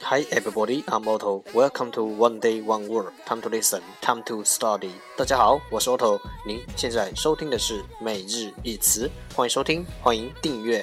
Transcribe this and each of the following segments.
Hi everybody, I'm Moto. Welcome to One Day One Word. Time to listen, time to study. 大家好，我是 Otto。您现在收听的是每日一词，欢迎收听，欢迎订阅。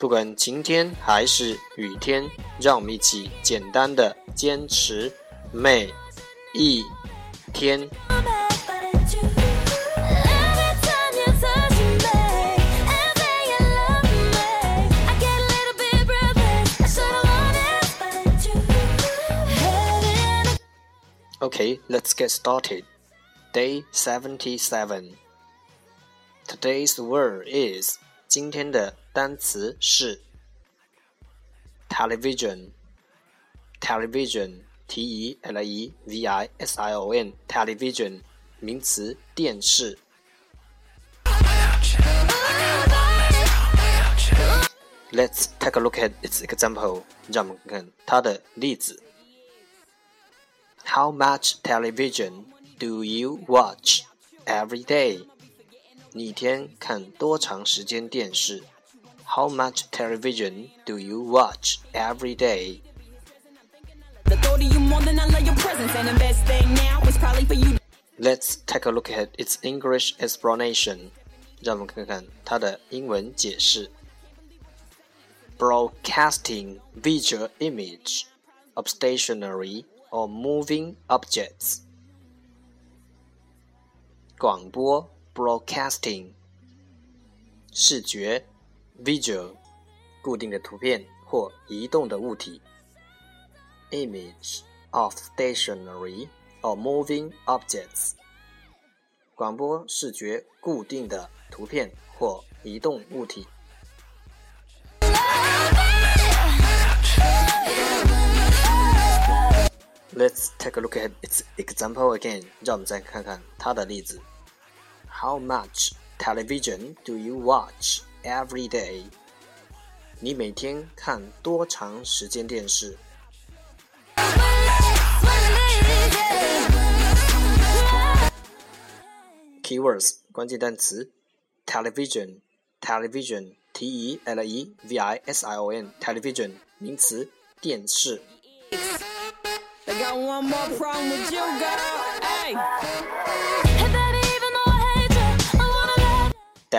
不管晴天还是雨天，让我们一起简单的坚持每一天。Okay, let's get started. Day seventy-seven. Today's word is 今天的单词是 television television t e l e v i s i o n television 名词电视。Let's take a look at its example. 让我们看它的例子。How much television do you watch every day? 你一天看多长时间电视 ？How much television do you watch every day? Let's take a look at its English explanation. 让我们看看它的英文解释。Broadcasting visual image of stationary or moving objects. 广播 broadcasting 视觉 visual 固定的图片或移动的物体 image of stationary or moving objects 广播视觉固定的图片或移动物体。Let's take a look at its example again. 让我们再看看它的例子。how much television do you watch every day? 你每天看多长时间电视？Keywords 关键单词：television television t e l e v i s i o n television 名词电视。